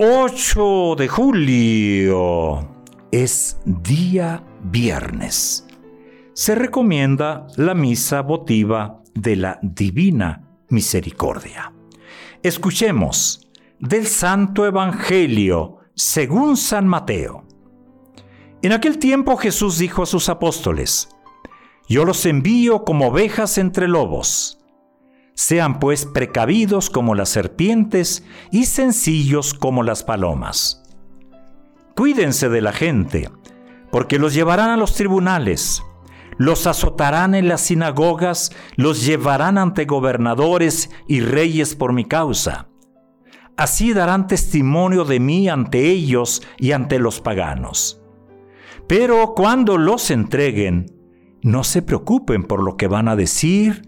8 de julio es día viernes. Se recomienda la misa votiva de la Divina Misericordia. Escuchemos del Santo Evangelio según San Mateo. En aquel tiempo Jesús dijo a sus apóstoles, Yo los envío como ovejas entre lobos. Sean pues precavidos como las serpientes y sencillos como las palomas. Cuídense de la gente, porque los llevarán a los tribunales, los azotarán en las sinagogas, los llevarán ante gobernadores y reyes por mi causa. Así darán testimonio de mí ante ellos y ante los paganos. Pero cuando los entreguen, no se preocupen por lo que van a decir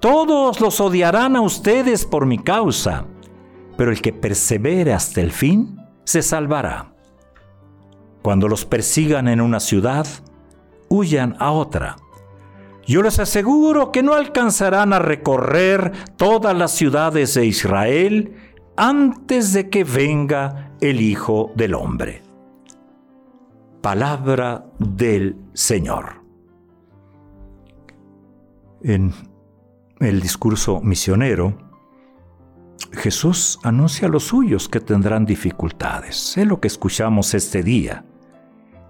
Todos los odiarán a ustedes por mi causa, pero el que persevere hasta el fin se salvará. Cuando los persigan en una ciudad, huyan a otra. Yo les aseguro que no alcanzarán a recorrer todas las ciudades de Israel antes de que venga el Hijo del Hombre. Palabra del Señor. En el discurso misionero, Jesús anuncia a los suyos que tendrán dificultades. Es lo que escuchamos este día,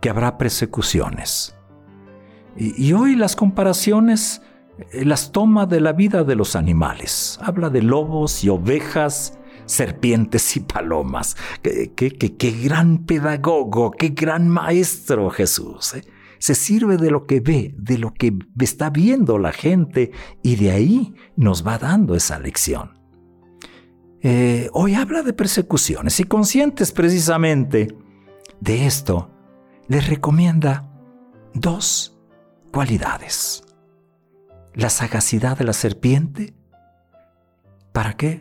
que habrá persecuciones. Y, hoy las comparaciones eh, las toma de la vida de los animales. Habla de lobos y ovejas, serpientes y palomas. Qué, qué, qué, qué gran pedagogo, qué gran maestro Jesús. ¿eh? Se sirve de lo que ve, de lo que está viendo la gente y de ahí nos va dando esa lección. Eh, hoy habla de persecuciones y conscientes precisamente de esto, les recomienda dos cualidades. La sagacidad de la serpiente. ¿Para qué?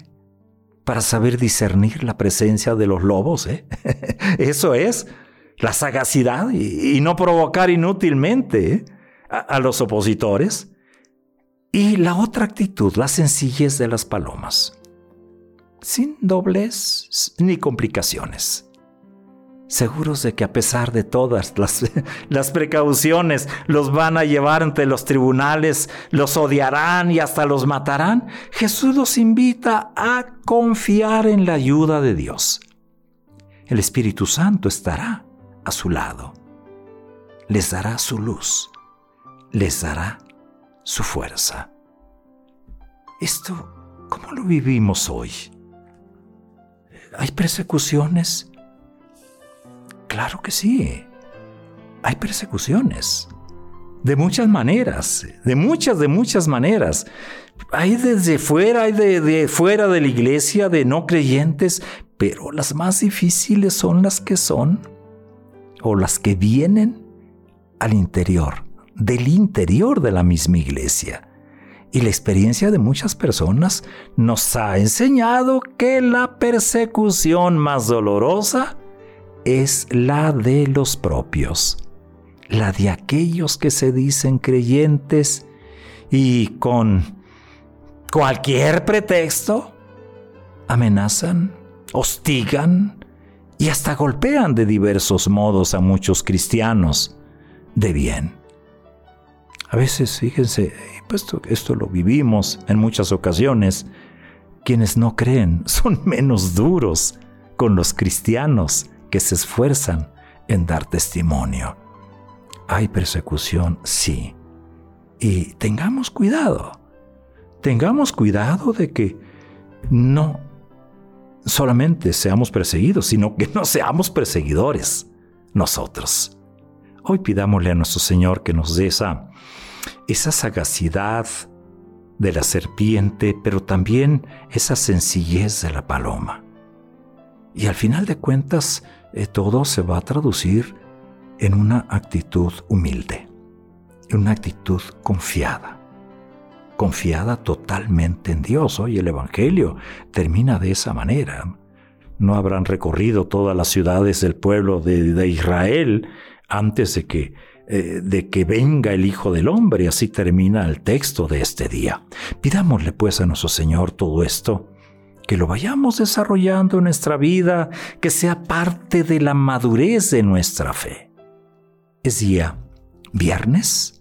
Para saber discernir la presencia de los lobos. ¿eh? Eso es la sagacidad y, no provocar inútilmente ¿eh? a, los opositores. Y la otra actitud, la sencillez de las palomas, sin doblez ni complicaciones. Seguros de que a pesar de todas las, las, precauciones los van a llevar ante los tribunales, los odiarán y hasta los matarán, Jesús los invita a confiar en la ayuda de Dios. El Espíritu Santo estará a su lado. Les dará su luz, les dará su fuerza. Esto, ¿cómo lo vivimos hoy? ¿Hay persecuciones? Claro que sí. Hay persecuciones. De muchas maneras, de muchas, de muchas maneras. Hay desde fuera, hay de, de, fuera de la iglesia, de no creyentes, pero las más difíciles son las que son las que vienen al interior, del interior de la misma iglesia. Y la experiencia de muchas personas nos ha enseñado que la persecución más dolorosa es la de los propios, la de aquellos que se dicen creyentes y con cualquier pretexto amenazan, hostigan, y hasta golpean de diversos modos a muchos cristianos de bien. A veces, fíjense, pues esto, lo vivimos en muchas ocasiones, quienes no creen son menos duros con los cristianos que se esfuerzan en dar testimonio. Hay persecución, sí. Y tengamos cuidado. Tengamos cuidado de que no solamente seamos perseguidos, sino que no seamos perseguidores nosotros. Hoy pidámosle a nuestro Señor que nos dé esa, esa sagacidad de la serpiente, pero también esa sencillez de la paloma. Y al final de cuentas, eh, todo se va a traducir en una actitud humilde, en una actitud confiada, confiada totalmente en Dios. Hoy el Evangelio termina de esa manera. No habrán recorrido todas las ciudades del pueblo de, Israel antes de que, eh, de que venga el Hijo del Hombre. Así termina el texto de este día. Pidámosle pues a nuestro Señor todo esto que lo vayamos desarrollando en nuestra vida, que sea parte de la madurez de nuestra fe. Es día viernes.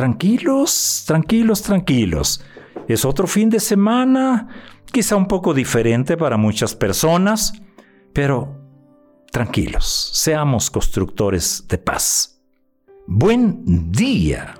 Tranquilos, tranquilos, tranquilos. Es otro fin de semana, quizá un poco diferente para muchas personas, pero tranquilos, seamos constructores de paz. Buen día.